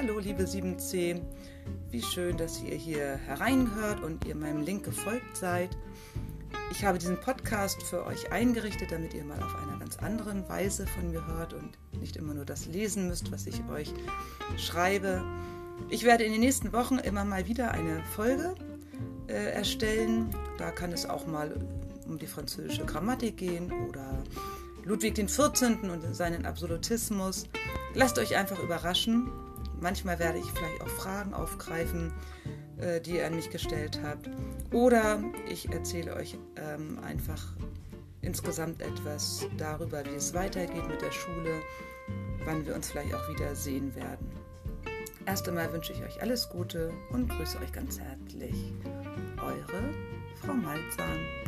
Hallo, liebe 7c. Wie schön, dass ihr hier hereinhört und ihr meinem Link gefolgt seid. Ich habe diesen Podcast für euch eingerichtet, damit ihr mal auf einer ganz anderen Weise von mir hört und nicht immer nur das lesen müsst, was ich euch schreibe. Ich werde in den nächsten Wochen immer mal wieder eine Folge äh, erstellen. Da kann es auch mal um die französische Grammatik gehen oder Ludwig XIV. und seinen Absolutismus. Lasst euch einfach überraschen. Manchmal werde ich vielleicht auch Fragen aufgreifen, äh, die ihr an mich gestellt habt. Oder ich erzähle euch ähm, einfach insgesamt etwas darüber, wie es weitergeht mit der Schule, wann wir uns vielleicht auch wieder sehen werden. Erst einmal wünsche ich euch alles Gute und grüße euch ganz herzlich. Eure Frau Malzahn.